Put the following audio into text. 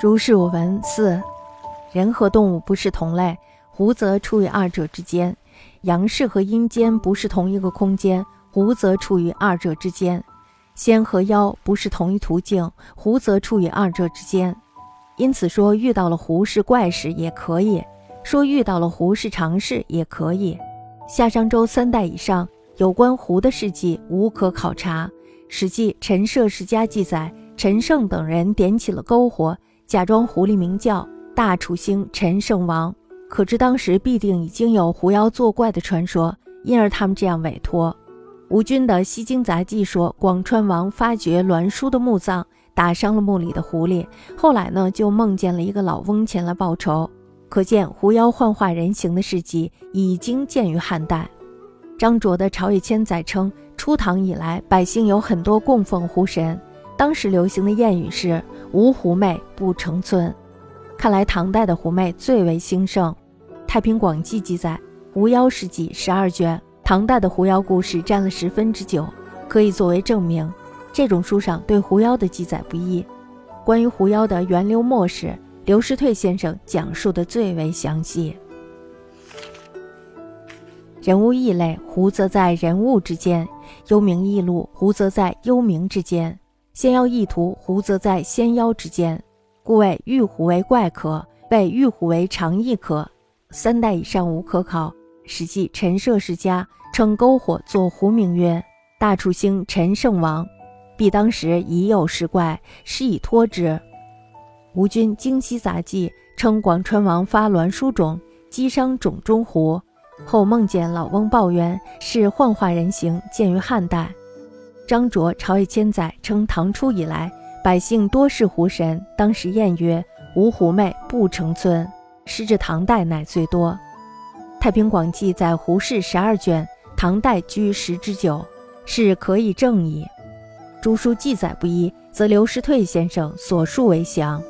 如是我闻四，人和动物不是同类，胡则处于二者之间；阳世和阴间不是同一个空间，胡则处于二者之间；仙和妖不是同一途径，胡则处于二者之间。因此说遇到了狐是怪事也可以说遇到了狐是常事也可以。夏商周三代以上有关狐的事迹无可考察，《史记·陈涉世家》记载，陈胜等人点起了篝火。假装狐狸名叫大楚兴陈胜王，可知当时必定已经有狐妖作怪的传说，因而他们这样委托。吴军的《西京杂记》说，广川王发掘栾书的墓葬，打伤了墓里的狐狸，后来呢就梦见了一个老翁前来报仇，可见狐妖幻化人形的事迹已经见于汉代。张卓的《朝野千载》称，初唐以来，百姓有很多供奉狐神。当时流行的谚语是“无狐媚不成村”，看来唐代的狐媚最为兴盛。《太平广记》记载，狐妖事迹十二卷，唐代的狐妖故事占了十分之九，可以作为证明。这种书上对狐妖的记载不一。关于狐妖的源流末世，刘师退先生讲述的最为详细。人物异类，狐则在人物之间；幽冥异路，狐则在幽冥之间。仙妖异图，狐则在仙妖之间，故谓玉狐为怪可，谓玉狐为常异可。三代以上无可考。《史记·陈涉世家》称篝火作狐名曰大楚兴陈胜王，必当时已有事怪，施以托之。吴军《京西杂记》称广川王发栾书种，击伤冢中狐，后梦见老翁抱冤，是幻化人形，见于汉代。张卓《朝野千载》称，唐初以来，百姓多是狐神。当时谚曰：“无狐媚不成村。”时至唐代乃最多。《太平广记》载胡氏十二卷，唐代居十之九，是可以证矣。诸书记载不一，则刘师退先生所述为详。